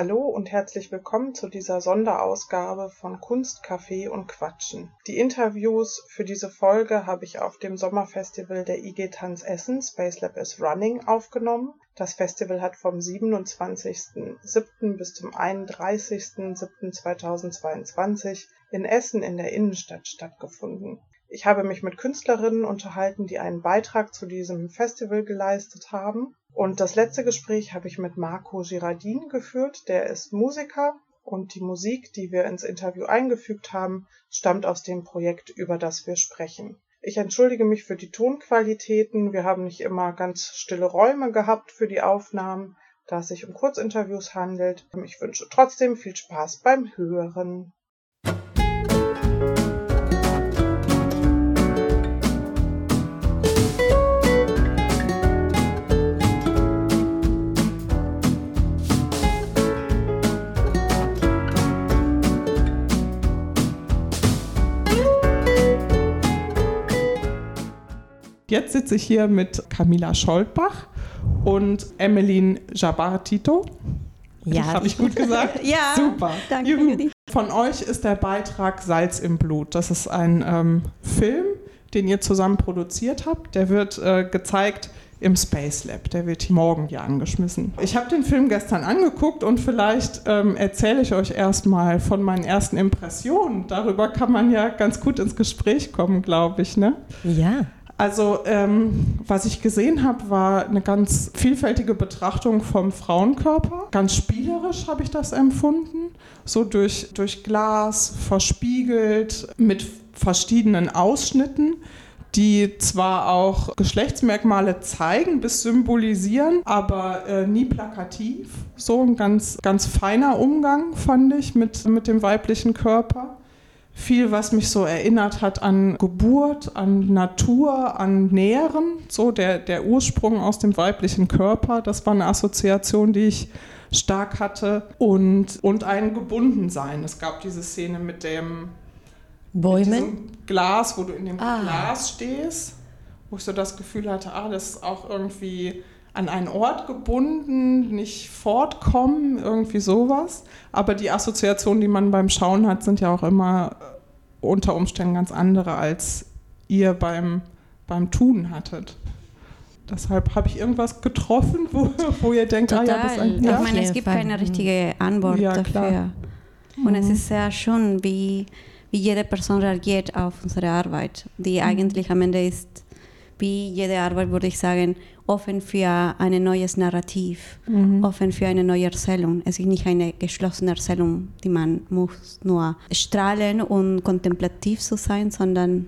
Hallo und herzlich willkommen zu dieser Sonderausgabe von Kunst, Kaffee und Quatschen. Die Interviews für diese Folge habe ich auf dem Sommerfestival der IG Tanz Essen Space Lab is Running aufgenommen. Das Festival hat vom 27.07. bis zum 31.07.2022 in Essen in der Innenstadt stattgefunden. Ich habe mich mit Künstlerinnen unterhalten, die einen Beitrag zu diesem Festival geleistet haben. Und das letzte Gespräch habe ich mit Marco Girardin geführt. Der ist Musiker und die Musik, die wir ins Interview eingefügt haben, stammt aus dem Projekt, über das wir sprechen. Ich entschuldige mich für die Tonqualitäten. Wir haben nicht immer ganz stille Räume gehabt für die Aufnahmen, da es sich um Kurzinterviews handelt. Ich wünsche trotzdem viel Spaß beim Hören. Sitze ich hier mit Camila Scholtbach und Emmeline Jabartito. Ja. Habe ich gut gesagt? ja. Super. Danke. Juhu. Von euch ist der Beitrag Salz im Blut. Das ist ein ähm, Film, den ihr zusammen produziert habt. Der wird äh, gezeigt im Space Lab. Der wird morgen hier angeschmissen. Ich habe den Film gestern angeguckt und vielleicht ähm, erzähle ich euch erstmal von meinen ersten Impressionen. Darüber kann man ja ganz gut ins Gespräch kommen, glaube ich. Ne? Ja. Also ähm, was ich gesehen habe, war eine ganz vielfältige Betrachtung vom Frauenkörper. Ganz spielerisch habe ich das empfunden. So durch, durch Glas, verspiegelt, mit verschiedenen Ausschnitten die zwar auch Geschlechtsmerkmale zeigen bis symbolisieren, aber äh, nie plakativ. So ein ganz, ganz feiner Umgang, fand ich, mit, mit dem weiblichen Körper viel, was mich so erinnert hat an Geburt, an Natur, an Nähren, so der, der Ursprung aus dem weiblichen Körper. Das war eine Assoziation, die ich stark hatte. Und, und ein Gebundensein. Es gab diese Szene mit dem Bäumen? Glas, wo du in dem ah. Glas stehst, wo ich so das Gefühl hatte, ah, das ist auch irgendwie an einen Ort gebunden, nicht fortkommen, irgendwie sowas. Aber die Assoziationen, die man beim Schauen hat, sind ja auch immer unter Umständen ganz andere, als ihr beim, beim Tun hattet. Deshalb habe ich irgendwas getroffen, wo, wo ihr denkt, Total. ah ja, das ist ein, ja. Ich meine, es gibt keine richtige Antwort ja, dafür. Und mhm. es ist sehr schön, wie, wie jede Person reagiert auf unsere Arbeit, die mhm. eigentlich am Ende ist, wie jede Arbeit, würde ich sagen, offen für ein neues Narrativ, mhm. offen für eine neue Erzählung. Es ist nicht eine geschlossene Erzählung, die man muss nur strahlen und kontemplativ zu sein, sondern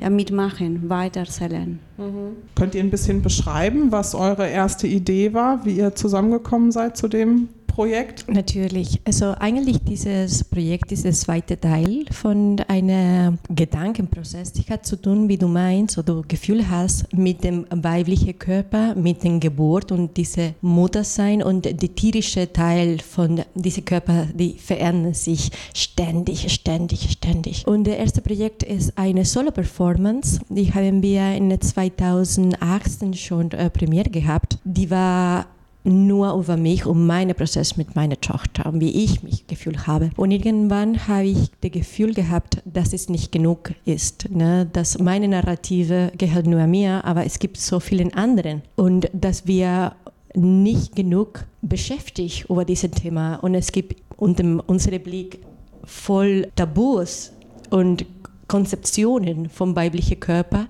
ja, mitmachen, weitererzählen. Mhm. Könnt ihr ein bisschen beschreiben, was eure erste Idee war, wie ihr zusammengekommen seid zu dem Projekt? Natürlich. Also eigentlich dieses Projekt ist der zweite Teil von einem Gedankenprozess. Die hat zu tun, wie du meinst oder Gefühl hast, mit dem weiblichen Körper, mit der Geburt und diese Muttersein und der tierische Teil von diesem Körper, die verändern sich ständig, ständig, ständig. Und das erste Projekt ist eine Solo-Performance, die haben wir in 2018 schon äh, Premiere gehabt. Die war nur über mich und meinen Prozess mit meiner Tochter und wie ich mich gefühlt habe. Und irgendwann habe ich das Gefühl gehabt, dass es nicht genug ist, ne? dass meine Narrative gehört nur mir, aber es gibt so viele anderen und dass wir nicht genug beschäftigt über dieses Thema und es gibt unter unserem Blick voll Tabus und Konzeptionen vom weiblichen Körper,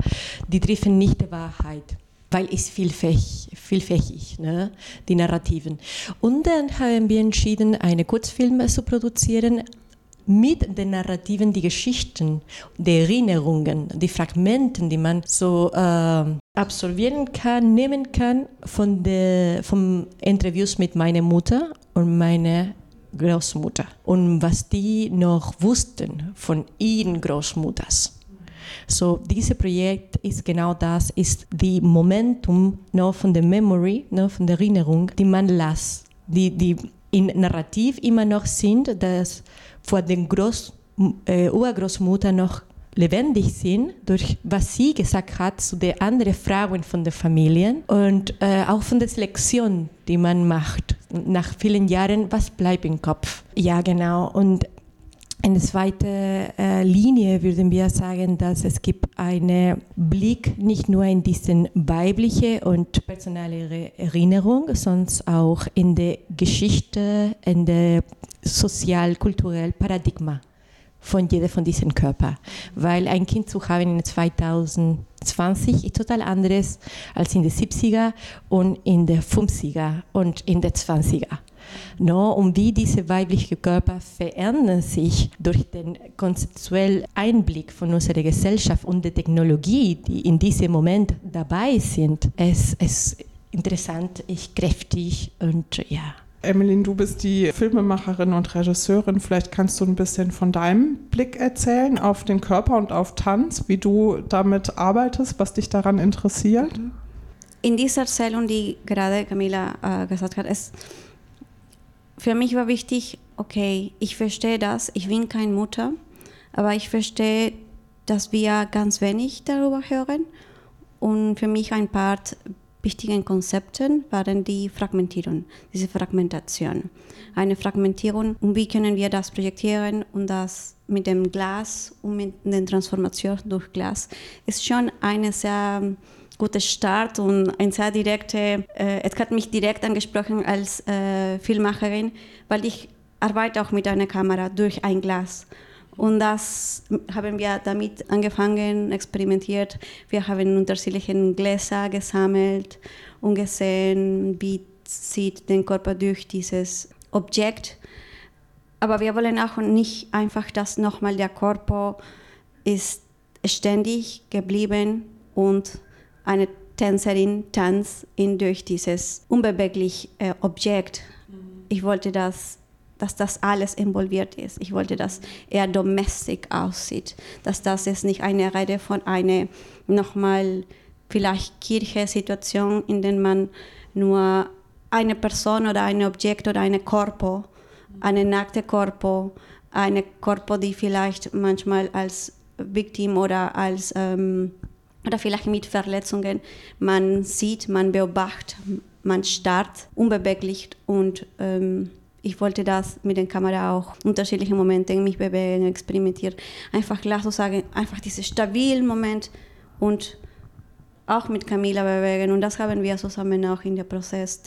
die treffen nicht die Wahrheit weil es vielfältig, vielfältig ne, die Narrativen. Und dann haben wir entschieden, eine Kurzfilm zu produzieren mit den Narrativen, die Geschichten, die Erinnerungen, die Fragmenten, die man so äh, absolvieren kann, nehmen kann von den vom Interviews mit meiner Mutter und meiner Großmutter und was die noch wussten von ihren Großmutters. So, dieses Projekt ist genau das, ist die Momentum no, von der Memory, no, von der Erinnerung, die man lässt, die, die in Narrativ immer noch sind, dass vor den Groß, äh, Urgroßmutter noch lebendig sind, durch was sie gesagt hat zu den anderen Frauen von der Familien und äh, auch von der Selektion, die man macht. Nach vielen Jahren, was bleibt im Kopf? Ja, genau. Und in der zweiten äh, Linie würden wir sagen, dass es gibt einen Blick nicht nur in diese weibliche und personale Erinnerung, sondern auch in der Geschichte, in der sozial-kulturellen Paradigma von jeder von diesen Körpern. Weil ein Kind zu haben in 2020 ist total anderes als in den 70er und in den 50er und in den 20er. No, und wie diese weiblichen Körper verändern sich durch den konzeptuellen Einblick von unserer Gesellschaft und der Technologie, die in diesem Moment dabei sind, es ist interessant, ist kräftig und ja. Emmeline, du bist die Filmemacherin und Regisseurin. Vielleicht kannst du ein bisschen von deinem Blick erzählen auf den Körper und auf Tanz, wie du damit arbeitest, was dich daran interessiert. In dieser Erzählung, die gerade Camila äh, gesagt hat, ist für mich war wichtig, okay, ich verstehe das, ich bin keine Mutter, aber ich verstehe, dass wir ganz wenig darüber hören. Und für mich ein paar wichtige Konzepte waren die Fragmentierung, diese Fragmentation. Eine Fragmentierung, und wie können wir das projektieren und das mit dem Glas und mit der Transformation durch Glas, ist schon eine sehr guter Start und ein sehr direkte, äh, es hat mich direkt angesprochen als äh, Filmmacherin, weil ich arbeite auch mit einer Kamera durch ein Glas. Und das haben wir damit angefangen, experimentiert. Wir haben unterschiedliche Gläser gesammelt und gesehen, wie sieht der Körper durch dieses Objekt. Aber wir wollen auch nicht einfach, dass nochmal der Körper ist ständig geblieben und eine Tänzerin tanzt in durch dieses unbewegliche äh, Objekt. Mhm. Ich wollte, dass, dass das alles involviert ist. Ich wollte, dass er domestic aussieht, dass das ist nicht eine Rede von einer nochmal vielleicht Kirche-Situation, in der man nur eine Person oder ein Objekt oder eine Korpo, mhm. eine nackte Korpo, eine Korpo, die vielleicht manchmal als Victim oder als ähm, oder vielleicht mit Verletzungen. Man sieht, man beobachtet, man starrt unbeweglich und ähm, ich wollte das mit der Kamera auch unterschiedliche Momente mich bewegen, experimentieren. Einfach klar zu sagen, einfach diesen stabilen Moment und auch mit Camila bewegen. Und das haben wir zusammen auch in dem Prozess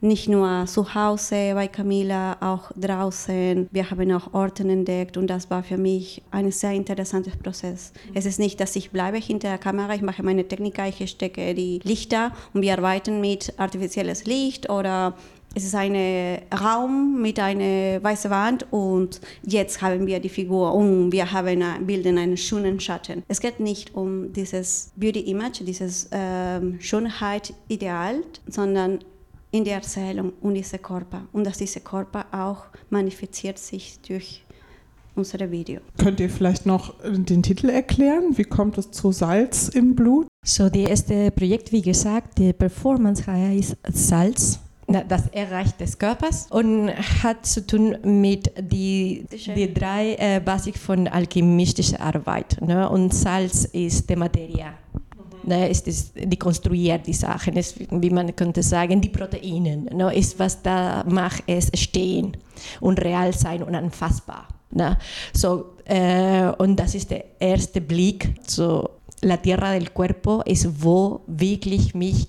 nicht nur zu Hause bei Camila, auch draußen. Wir haben auch Orte entdeckt und das war für mich ein sehr interessanter Prozess. Es ist nicht, dass ich bleibe hinter der Kamera, ich mache meine Technik, ich stecke die Lichter und wir arbeiten mit artifizielles Licht oder es ist ein Raum mit einer weißen Wand und jetzt haben wir die Figur und wir haben bilden einen schönen Schatten. Es geht nicht um dieses Beauty Image, dieses ähm, Schönheit-Ideal, sondern in der Erzählung und dieser Körper und dass dieser Körper auch manifestiert sich durch unsere Video. Könnt ihr vielleicht noch den Titel erklären? Wie kommt es zu Salz im Blut? So, das erste Projekt, wie gesagt, die Performance heißt Salz das Erreich des Körpers und hat zu tun mit die, die drei äh, Basic von alchemistischer Arbeit. Ne? Und Salz ist die Materie ne, ist, ist, die konstruiert die Sachen, ist, wie man könnte sagen, die Proteine, ne, ist was da macht es stehen und real sein und anfassbar. Ne? So, äh, und das ist der erste Blick, so La Tierra del Cuerpo ist, wo wirklich mich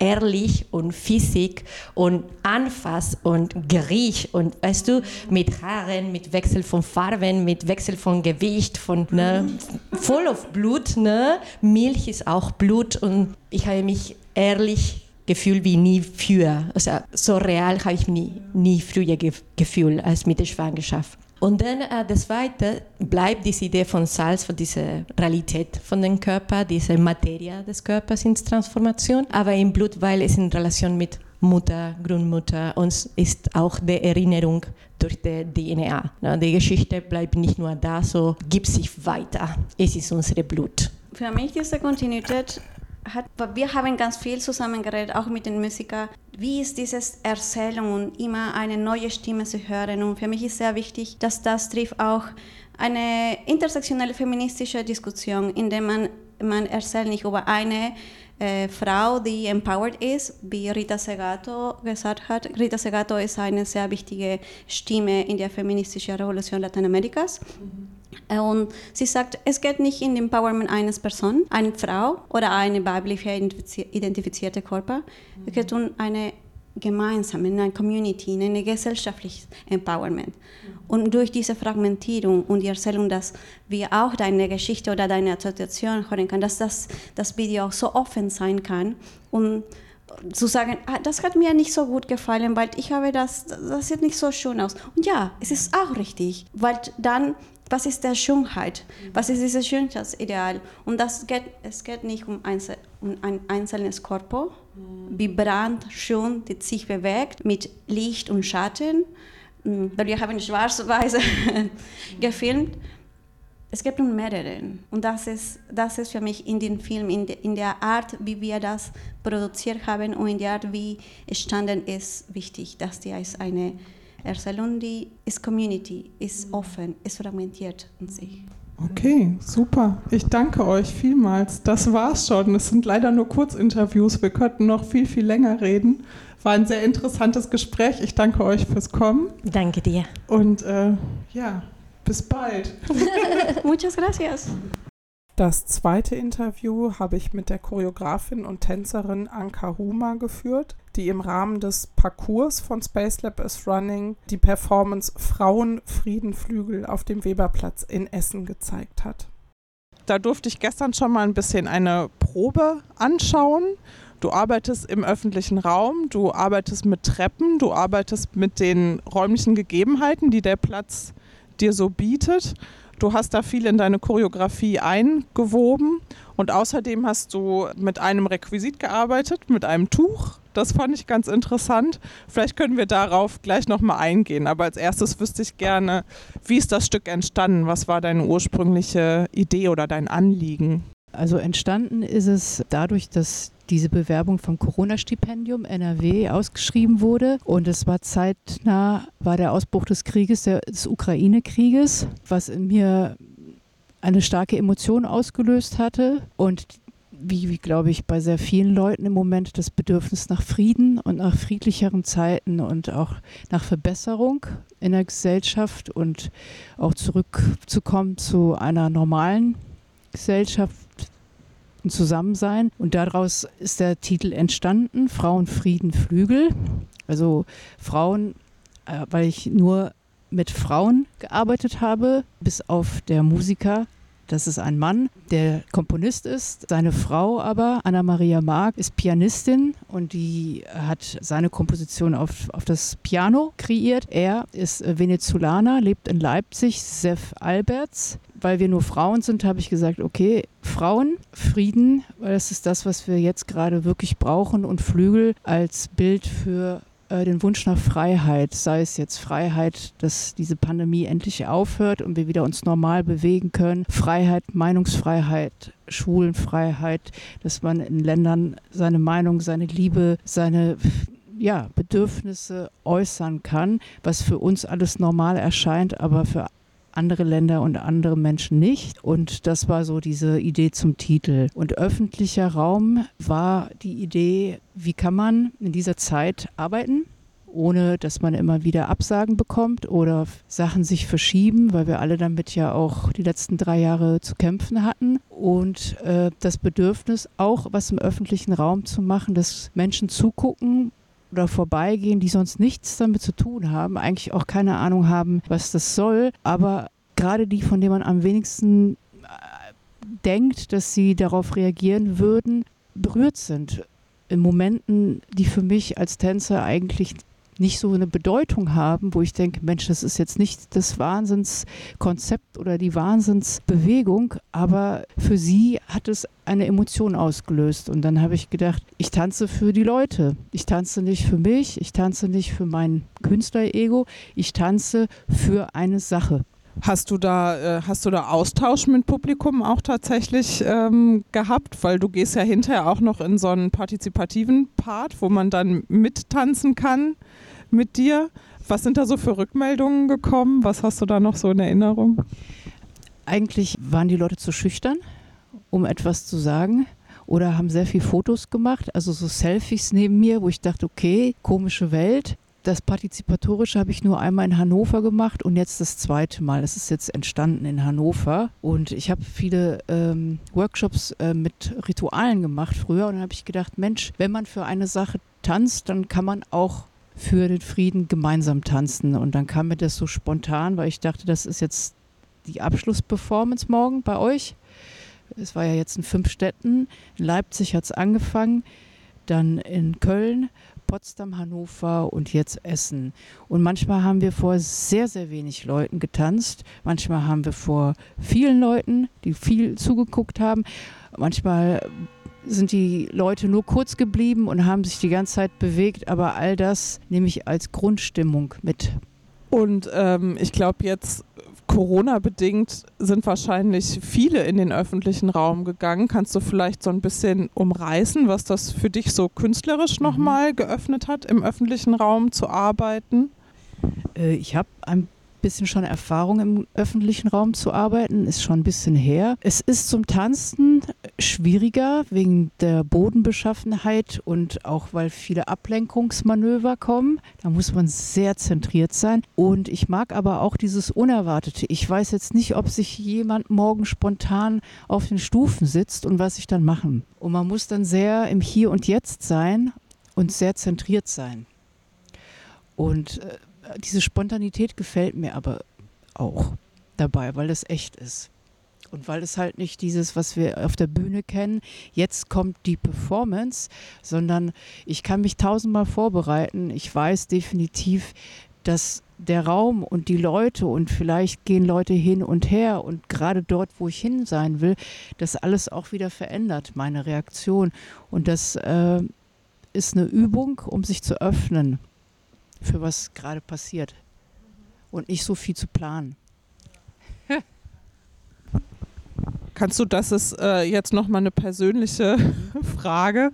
ehrlich und Physik und Anfass und Gericht und weißt du, mit Haaren, mit Wechsel von Farben, mit Wechsel von Gewicht, von ne, voll auf Blut, ne? Milch ist auch Blut und ich habe mich ehrlich gefühlt wie nie früher. Also so real habe ich mich nie, nie früher gefühlt als mit der Schwangerschaft. Und dann äh, das Zweite bleibt diese Idee von Salz, von dieser Realität von dem Körper, diese Materie des Körpers in Transformation, aber im Blut, weil es in Relation mit Mutter, Grundmutter und ist auch die Erinnerung durch die DNA. Die Geschichte bleibt nicht nur da, so gibt sich weiter. Es ist unser Blut. Für mich diese Kontinuität hat, wir haben ganz viel zusammen geredet, auch mit den Musikern. Wie ist dieses Erzählung und immer eine neue Stimme zu hören? Und für mich ist sehr wichtig, dass das trifft auch eine intersektionelle feministische Diskussion, in der man, man erzählt nicht über eine äh, Frau, die empowered ist, wie Rita Segato gesagt hat. Rita Segato ist eine sehr wichtige Stimme in der feministischen Revolution Lateinamerikas. Mhm. Und sie sagt, es geht nicht in Empowerment eines Person, eine Frau oder eine weiblich identifizierte Körper. Mhm. Es geht um eine gemeinsam, in einer Community, in einem gesellschaftlichen Empowerment. Und durch diese Fragmentierung und die Erzählung, dass wir auch deine Geschichte oder deine Assoziation hören können, dass das, das Video auch so offen sein kann und zu sagen, ah, das hat mir nicht so gut gefallen, weil ich habe das, das sieht nicht so schön aus. Und ja, es ist auch richtig, weil dann was ist der Schönheit? Was ist dieses Schönheitsideal? Und das geht, es geht nicht um, Einzel, um ein einzelnes Körper, mhm. vibrant, schön, die sich bewegt mit Licht und Schatten. Mhm. Wir haben schwarz-weiß gefilmt. Es geht um mehrere. Und das ist, das ist für mich in dem Film, in, de, in der Art, wie wir das produziert haben und in der Art, wie es standen ist, wichtig, dass die als eine Erzählung, ist Community, ist offen, ist fragmentiert in sich. Okay, super. Ich danke euch vielmals. Das war's schon. Es sind leider nur Kurzinterviews. Wir könnten noch viel, viel länger reden. War ein sehr interessantes Gespräch. Ich danke euch fürs Kommen. Danke dir. Und äh, ja, bis bald. Muchas gracias. Das zweite Interview habe ich mit der Choreografin und Tänzerin Anka Huma geführt, die im Rahmen des Parcours von Space Lab is Running die Performance Frauen Friedenflügel auf dem Weberplatz in Essen gezeigt hat. Da durfte ich gestern schon mal ein bisschen eine Probe anschauen. Du arbeitest im öffentlichen Raum, du arbeitest mit Treppen, du arbeitest mit den räumlichen Gegebenheiten, die der Platz dir so bietet. Du hast da viel in deine Choreografie eingewoben und außerdem hast du mit einem Requisit gearbeitet, mit einem Tuch. Das fand ich ganz interessant. Vielleicht können wir darauf gleich nochmal eingehen. Aber als erstes wüsste ich gerne, wie ist das Stück entstanden? Was war deine ursprüngliche Idee oder dein Anliegen? Also entstanden ist es dadurch, dass diese Bewerbung vom Corona-Stipendium NRW ausgeschrieben wurde. Und es war zeitnah, war der Ausbruch des Krieges, des Ukraine-Krieges, was in mir eine starke Emotion ausgelöst hatte. Und wie, wie glaube ich, bei sehr vielen Leuten im Moment das Bedürfnis nach Frieden und nach friedlicheren Zeiten und auch nach Verbesserung in der Gesellschaft und auch zurückzukommen zu einer normalen Gesellschaft, ein Zusammensein. Und daraus ist der Titel entstanden, Frauen, Frieden, Flügel. Also Frauen, äh, weil ich nur mit Frauen gearbeitet habe, bis auf der Musiker. Das ist ein Mann, der Komponist ist. Seine Frau aber, Anna-Maria Mark, ist Pianistin und die hat seine Komposition auf, auf das Piano kreiert. Er ist Venezolaner, lebt in Leipzig, Sef Alberts weil wir nur Frauen sind, habe ich gesagt, okay, Frauen, Frieden, weil das ist das, was wir jetzt gerade wirklich brauchen und Flügel als Bild für äh, den Wunsch nach Freiheit, sei es jetzt Freiheit, dass diese Pandemie endlich aufhört und wir wieder uns normal bewegen können, Freiheit, Meinungsfreiheit, Schwulenfreiheit, dass man in Ländern seine Meinung, seine Liebe, seine ja, Bedürfnisse äußern kann, was für uns alles normal erscheint, aber für andere Länder und andere Menschen nicht. Und das war so diese Idee zum Titel. Und öffentlicher Raum war die Idee, wie kann man in dieser Zeit arbeiten? ohne dass man immer wieder Absagen bekommt oder Sachen sich verschieben, weil wir alle damit ja auch die letzten drei Jahre zu kämpfen hatten. Und äh, das Bedürfnis, auch was im öffentlichen Raum zu machen, dass Menschen zugucken, oder vorbeigehen, die sonst nichts damit zu tun haben, eigentlich auch keine Ahnung haben, was das soll, aber gerade die, von denen man am wenigsten äh, denkt, dass sie darauf reagieren würden, berührt sind. In Momenten, die für mich als Tänzer eigentlich nicht so eine Bedeutung haben, wo ich denke, Mensch, das ist jetzt nicht das Wahnsinnskonzept oder die Wahnsinnsbewegung, aber für sie hat es eine Emotion ausgelöst. Und dann habe ich gedacht, ich tanze für die Leute. Ich tanze nicht für mich, ich tanze nicht für mein Künstlerego, ich tanze für eine Sache. Hast du da, äh, hast du da Austausch mit Publikum auch tatsächlich ähm, gehabt? Weil du gehst ja hinterher auch noch in so einen partizipativen Part, wo man dann mittanzen kann mit dir. Was sind da so für Rückmeldungen gekommen? Was hast du da noch so in Erinnerung? Eigentlich waren die Leute zu schüchtern, um etwas zu sagen oder haben sehr viel Fotos gemacht, also so Selfies neben mir, wo ich dachte, okay, komische Welt das Partizipatorische habe ich nur einmal in Hannover gemacht und jetzt das zweite Mal. Es ist jetzt entstanden in Hannover und ich habe viele ähm, Workshops äh, mit Ritualen gemacht früher und dann habe ich gedacht, Mensch, wenn man für eine Sache tanzt, dann kann man auch für den Frieden gemeinsam tanzen. Und dann kam mir das so spontan, weil ich dachte, das ist jetzt die Abschlussperformance morgen bei euch. Es war ja jetzt in fünf Städten. In Leipzig hat es angefangen, dann in Köln Potsdam, Hannover und jetzt Essen. Und manchmal haben wir vor sehr, sehr wenig Leuten getanzt. Manchmal haben wir vor vielen Leuten, die viel zugeguckt haben. Manchmal sind die Leute nur kurz geblieben und haben sich die ganze Zeit bewegt, aber all das nehme ich als Grundstimmung mit. Und ähm, ich glaube, jetzt Corona-bedingt sind wahrscheinlich viele in den öffentlichen Raum gegangen. Kannst du vielleicht so ein bisschen umreißen, was das für dich so künstlerisch mhm. nochmal geöffnet hat, im öffentlichen Raum zu arbeiten? Äh, ich habe ein bisschen schon Erfahrung im öffentlichen Raum zu arbeiten, ist schon ein bisschen her. Es ist zum Tanzen schwieriger wegen der Bodenbeschaffenheit und auch weil viele Ablenkungsmanöver kommen. Da muss man sehr zentriert sein. Und ich mag aber auch dieses Unerwartete. Ich weiß jetzt nicht, ob sich jemand morgen spontan auf den Stufen sitzt und was ich dann machen. Und man muss dann sehr im Hier und Jetzt sein und sehr zentriert sein. Und äh, diese Spontanität gefällt mir aber auch dabei, weil es echt ist. Und weil es halt nicht dieses, was wir auf der Bühne kennen, jetzt kommt die Performance, sondern ich kann mich tausendmal vorbereiten. Ich weiß definitiv, dass der Raum und die Leute und vielleicht gehen Leute hin und her und gerade dort, wo ich hin sein will, das alles auch wieder verändert, meine Reaktion. Und das äh, ist eine Übung, um sich zu öffnen für was gerade passiert und nicht so viel zu planen. Kannst du, das ist äh, jetzt nochmal eine persönliche Frage.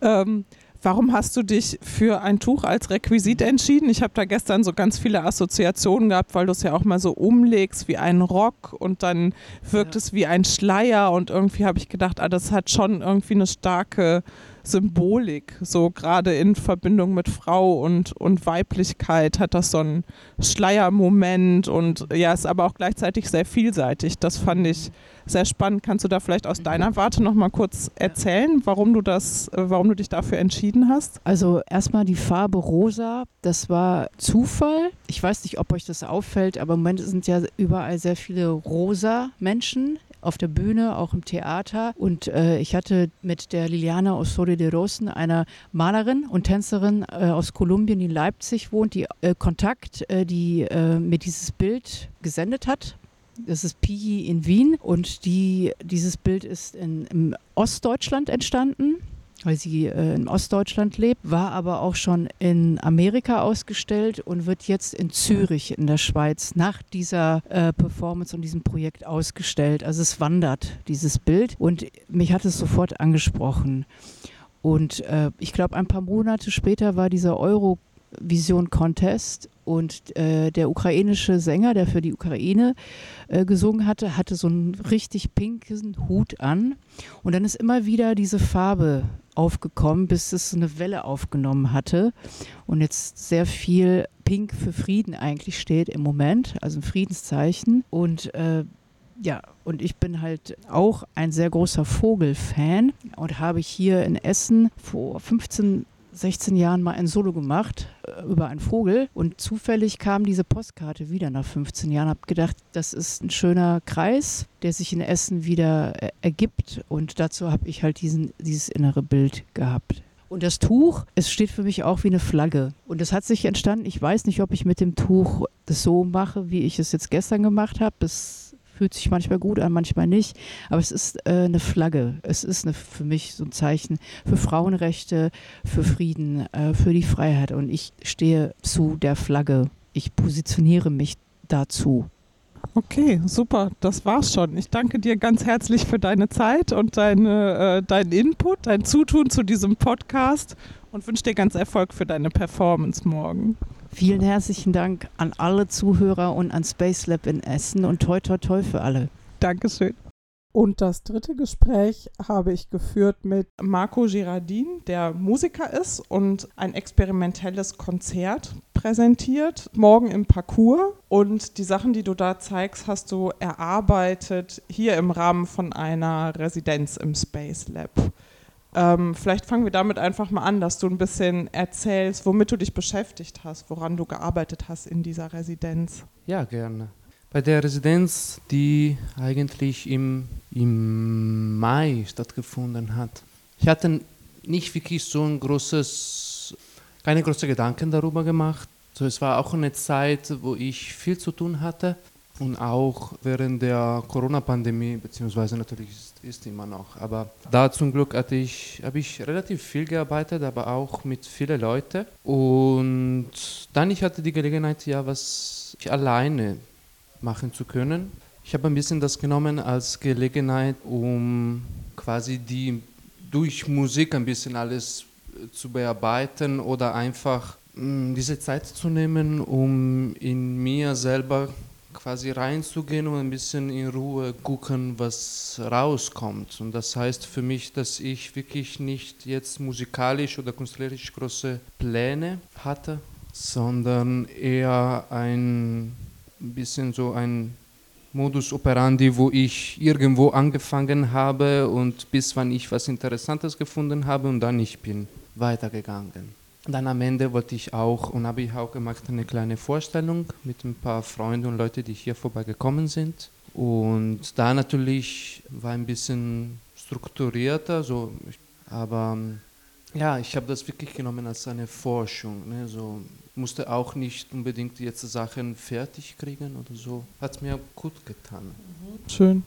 Ähm, warum hast du dich für ein Tuch als Requisit entschieden? Ich habe da gestern so ganz viele Assoziationen gehabt, weil du es ja auch mal so umlegst wie ein Rock und dann wirkt ja. es wie ein Schleier und irgendwie habe ich gedacht, ah, das hat schon irgendwie eine starke Symbolik, so gerade in Verbindung mit Frau und, und Weiblichkeit hat das so einen Schleiermoment und ja, ist aber auch gleichzeitig sehr vielseitig. Das fand ich sehr spannend. Kannst du da vielleicht aus deiner Warte noch mal kurz erzählen, warum du das, warum du dich dafür entschieden hast? Also erstmal die Farbe rosa, das war Zufall. Ich weiß nicht, ob euch das auffällt, aber im Moment sind ja überall sehr viele rosa Menschen auf der Bühne, auch im Theater. Und äh, ich hatte mit der Liliana Osorio de Rosen, einer Malerin und Tänzerin äh, aus Kolumbien, die in Leipzig wohnt, die äh, Kontakt, äh, die äh, mir dieses Bild gesendet hat. Das ist Pigi in Wien und die, dieses Bild ist in, im Ostdeutschland entstanden weil sie äh, in Ostdeutschland lebt, war aber auch schon in Amerika ausgestellt und wird jetzt in Zürich in der Schweiz nach dieser äh, Performance und diesem Projekt ausgestellt. Also es wandert, dieses Bild. Und mich hat es sofort angesprochen. Und äh, ich glaube, ein paar Monate später war dieser Eurovision Contest und äh, der ukrainische Sänger, der für die Ukraine äh, gesungen hatte, hatte so einen richtig pinken Hut an. Und dann ist immer wieder diese Farbe aufgekommen, bis es eine Welle aufgenommen hatte und jetzt sehr viel Pink für Frieden eigentlich steht im Moment, also ein Friedenszeichen. Und äh, ja, und ich bin halt auch ein sehr großer Vogelfan und habe hier in Essen vor 15 16 Jahren mal ein Solo gemacht äh, über einen Vogel und zufällig kam diese Postkarte wieder nach 15 Jahren. Habe gedacht, das ist ein schöner Kreis, der sich in Essen wieder äh, ergibt und dazu habe ich halt diesen, dieses innere Bild gehabt. Und das Tuch, es steht für mich auch wie eine Flagge. Und es hat sich entstanden, ich weiß nicht, ob ich mit dem Tuch das so mache, wie ich es jetzt gestern gemacht habe. Fühlt sich manchmal gut an, manchmal nicht. Aber es ist äh, eine Flagge. Es ist eine, für mich so ein Zeichen für Frauenrechte, für Frieden, äh, für die Freiheit. Und ich stehe zu der Flagge. Ich positioniere mich dazu. Okay, super, das war's schon. Ich danke dir ganz herzlich für deine Zeit und deine, äh, deinen Input, dein Zutun zu diesem Podcast und wünsche dir ganz Erfolg für deine Performance morgen. Vielen herzlichen Dank an alle Zuhörer und an Space Lab in Essen und toi toi toi für alle. Dankeschön. Und das dritte Gespräch habe ich geführt mit Marco Girardin, der Musiker ist und ein experimentelles Konzert präsentiert, morgen im Parcours. Und die Sachen, die du da zeigst, hast du erarbeitet hier im Rahmen von einer Residenz im Space Lab. Ähm, vielleicht fangen wir damit einfach mal an, dass du ein bisschen erzählst, womit du dich beschäftigt hast, woran du gearbeitet hast in dieser Residenz. Ja, gerne. Bei der Residenz, die eigentlich im, im Mai stattgefunden hat. Ich hatte nicht wirklich so ein großes, keine großen Gedanken darüber gemacht. So, es war auch eine Zeit, wo ich viel zu tun hatte und auch während der Corona-Pandemie, beziehungsweise natürlich ist, ist, immer noch. Aber da zum Glück hatte ich, habe ich relativ viel gearbeitet, aber auch mit vielen Leuten. Und dann ich hatte die Gelegenheit, ja, was ich alleine machen zu können. Ich habe ein bisschen das genommen als Gelegenheit, um quasi die durch Musik ein bisschen alles äh, zu bearbeiten oder einfach mm, diese Zeit zu nehmen, um in mir selber quasi reinzugehen und ein bisschen in Ruhe gucken, was rauskommt. Und das heißt für mich, dass ich wirklich nicht jetzt musikalisch oder künstlerisch große Pläne hatte, sondern eher ein bisschen so ein Modus operandi, wo ich irgendwo angefangen habe und bis wann ich was Interessantes gefunden habe und dann ich bin weitergegangen. Dann am Ende wollte ich auch und habe ich auch gemacht eine kleine Vorstellung mit ein paar Freunden und Leuten, die hier vorbeigekommen sind. Und da natürlich war ein bisschen strukturierter, so, aber ja, ich habe das wirklich genommen als eine Forschung. Ne, so musste auch nicht unbedingt jetzt Sachen fertig kriegen oder so. Hat mir gut getan. Schön.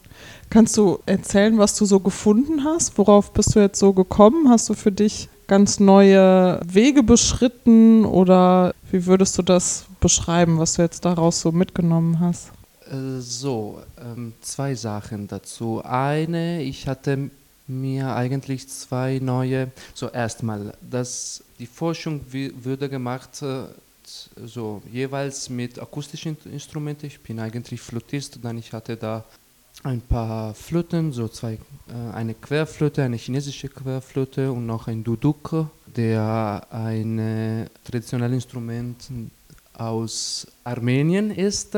Kannst du erzählen, was du so gefunden hast? Worauf bist du jetzt so gekommen? Hast du für dich ganz neue Wege beschritten oder wie würdest du das beschreiben, was du jetzt daraus so mitgenommen hast? Äh, so, ähm, zwei Sachen dazu. Eine, ich hatte mir eigentlich zwei neue, so erstmal, dass die Forschung würde gemacht äh, so jeweils mit akustischen Instrumenten. Ich bin eigentlich Flötist, dann ich hatte da ein paar Flöten, so zwei, äh, eine Querflöte, eine chinesische Querflöte und noch ein Duduk, der ein traditionelles Instrument aus Armenien ist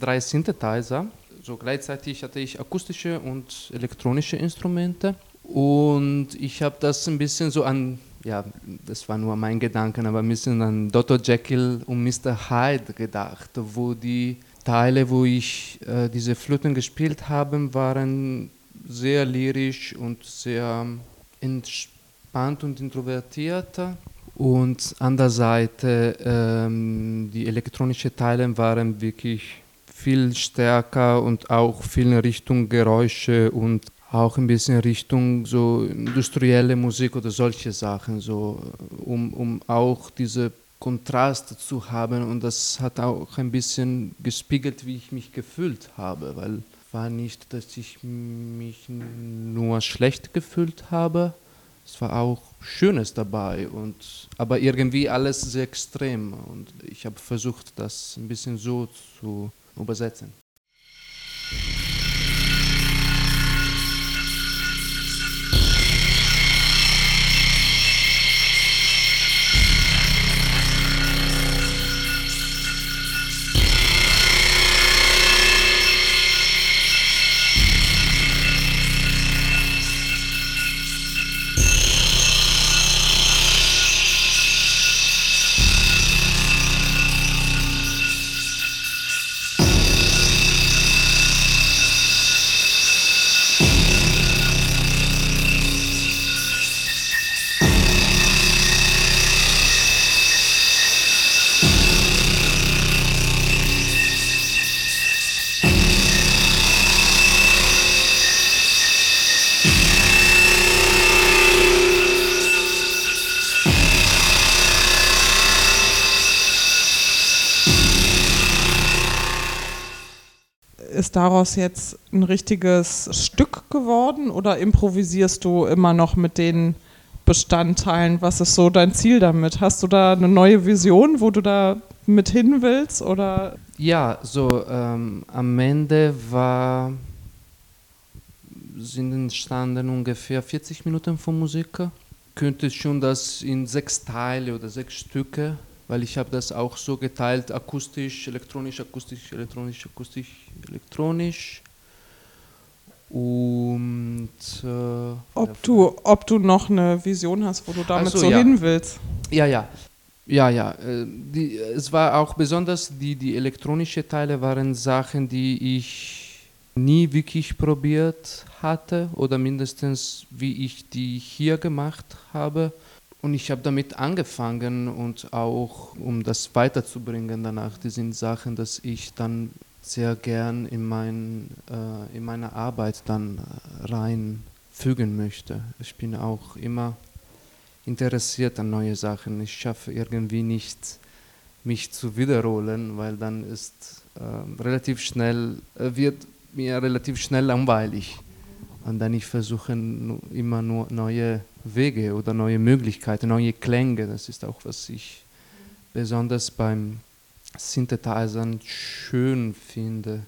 3 Synthesizer. So gleichzeitig hatte ich akustische und elektronische Instrumente. Und ich habe das ein bisschen so an, ja, das war nur mein Gedanken, aber ein bisschen an Dr. Jekyll und Mr. Hyde gedacht, wo die Teile, wo ich äh, diese Flöten gespielt habe, waren sehr lyrisch und sehr entspannt und introvertiert. Und an der Seite ähm, die elektronischen Teile waren wirklich viel stärker und auch viel in Richtung Geräusche und auch ein bisschen Richtung so industrielle Musik oder solche Sachen, so, um, um auch diese Kontrast zu haben und das hat auch ein bisschen gespiegelt, wie ich mich gefühlt habe, weil war nicht, dass ich mich nur schlecht gefühlt habe. Es war auch Schönes dabei, und, aber irgendwie alles sehr extrem. Und ich habe versucht, das ein bisschen so zu übersetzen. Daraus jetzt ein richtiges Stück geworden oder improvisierst du immer noch mit den Bestandteilen? Was ist so dein Ziel damit? Hast du da eine neue Vision, wo du da mit hin willst? Oder? Ja, so ähm, am Ende war, sind entstanden ungefähr 40 Minuten von Musik. Könnte schon das in sechs Teile oder sechs Stücke weil ich habe das auch so geteilt, akustisch, elektronisch, akustisch, elektronisch, akustisch, elektronisch. Und äh, ob du, ob du noch eine Vision hast, wo du damit so, so ja. hin willst. Ja, ja. Ja, ja. Äh, die, es war auch besonders, die, die elektronischen Teile waren Sachen, die ich nie wirklich probiert hatte oder mindestens wie ich die hier gemacht habe. Und ich habe damit angefangen und auch, um das weiterzubringen danach, die sind Sachen, dass ich dann sehr gern in, mein, äh, in meine Arbeit dann reinfügen möchte. Ich bin auch immer interessiert an neue Sachen. Ich schaffe irgendwie nicht, mich zu wiederholen, weil dann ist äh, relativ schnell, äh, wird mir relativ schnell langweilig. Und dann ich versuche immer nur neue Wege oder neue Möglichkeiten, neue Klänge. Das ist auch, was ich besonders beim Synthesizern schön finde,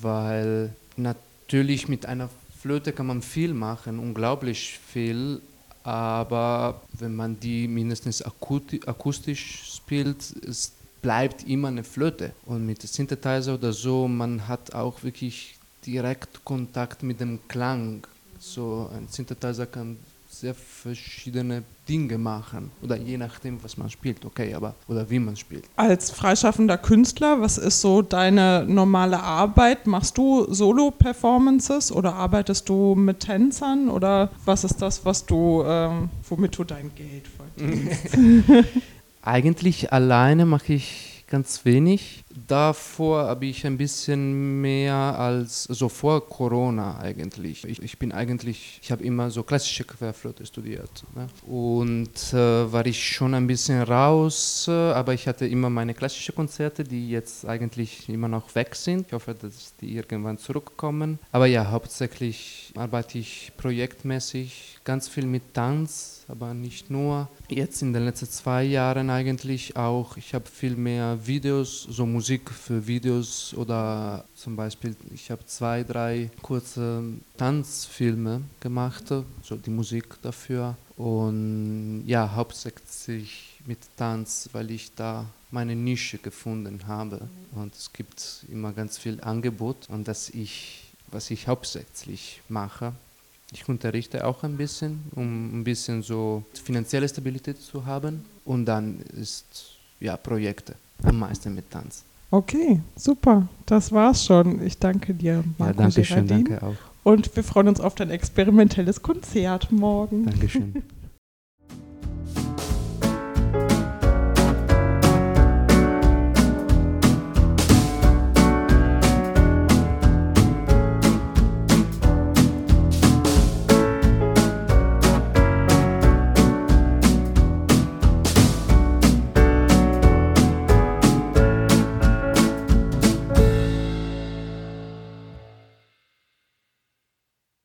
weil natürlich mit einer Flöte kann man viel machen, unglaublich viel, aber wenn man die mindestens akustisch spielt, es bleibt immer eine Flöte. Und mit Synthesizer oder so, man hat auch wirklich direkt Kontakt mit dem Klang. So ein Synthesizer kann sehr verschiedene Dinge machen oder je nachdem, was man spielt, okay, aber oder wie man spielt. Als freischaffender Künstler, was ist so deine normale Arbeit? Machst du Solo-Performances oder arbeitest du mit Tänzern oder was ist das, was du, ähm, womit du dein Geld verdienst? Eigentlich alleine mache ich ganz wenig. Davor habe ich ein bisschen mehr als so vor Corona eigentlich. Ich, ich bin eigentlich, ich habe immer so klassische Querflöte studiert. Ne? Und äh, war ich schon ein bisschen raus, äh, aber ich hatte immer meine klassischen Konzerte, die jetzt eigentlich immer noch weg sind. Ich hoffe, dass die irgendwann zurückkommen. Aber ja, hauptsächlich arbeite ich projektmäßig ganz viel mit Tanz, aber nicht nur. Jetzt in den letzten zwei Jahren eigentlich auch. Ich habe viel mehr Videos, so Musik für Videos oder zum Beispiel, ich habe zwei, drei kurze Tanzfilme gemacht, so die Musik dafür. Und ja, hauptsächlich mit Tanz, weil ich da meine Nische gefunden habe. Und es gibt immer ganz viel Angebot und das ich, was ich hauptsächlich mache, ich unterrichte auch ein bisschen, um ein bisschen so finanzielle Stabilität zu haben. Und dann ist ja Projekte am meisten mit Tanz. Okay, super. Das war's schon. Ich danke dir, Marco Ja, danke schön, danke auch. Und wir freuen uns auf dein experimentelles Konzert morgen. Dankeschön.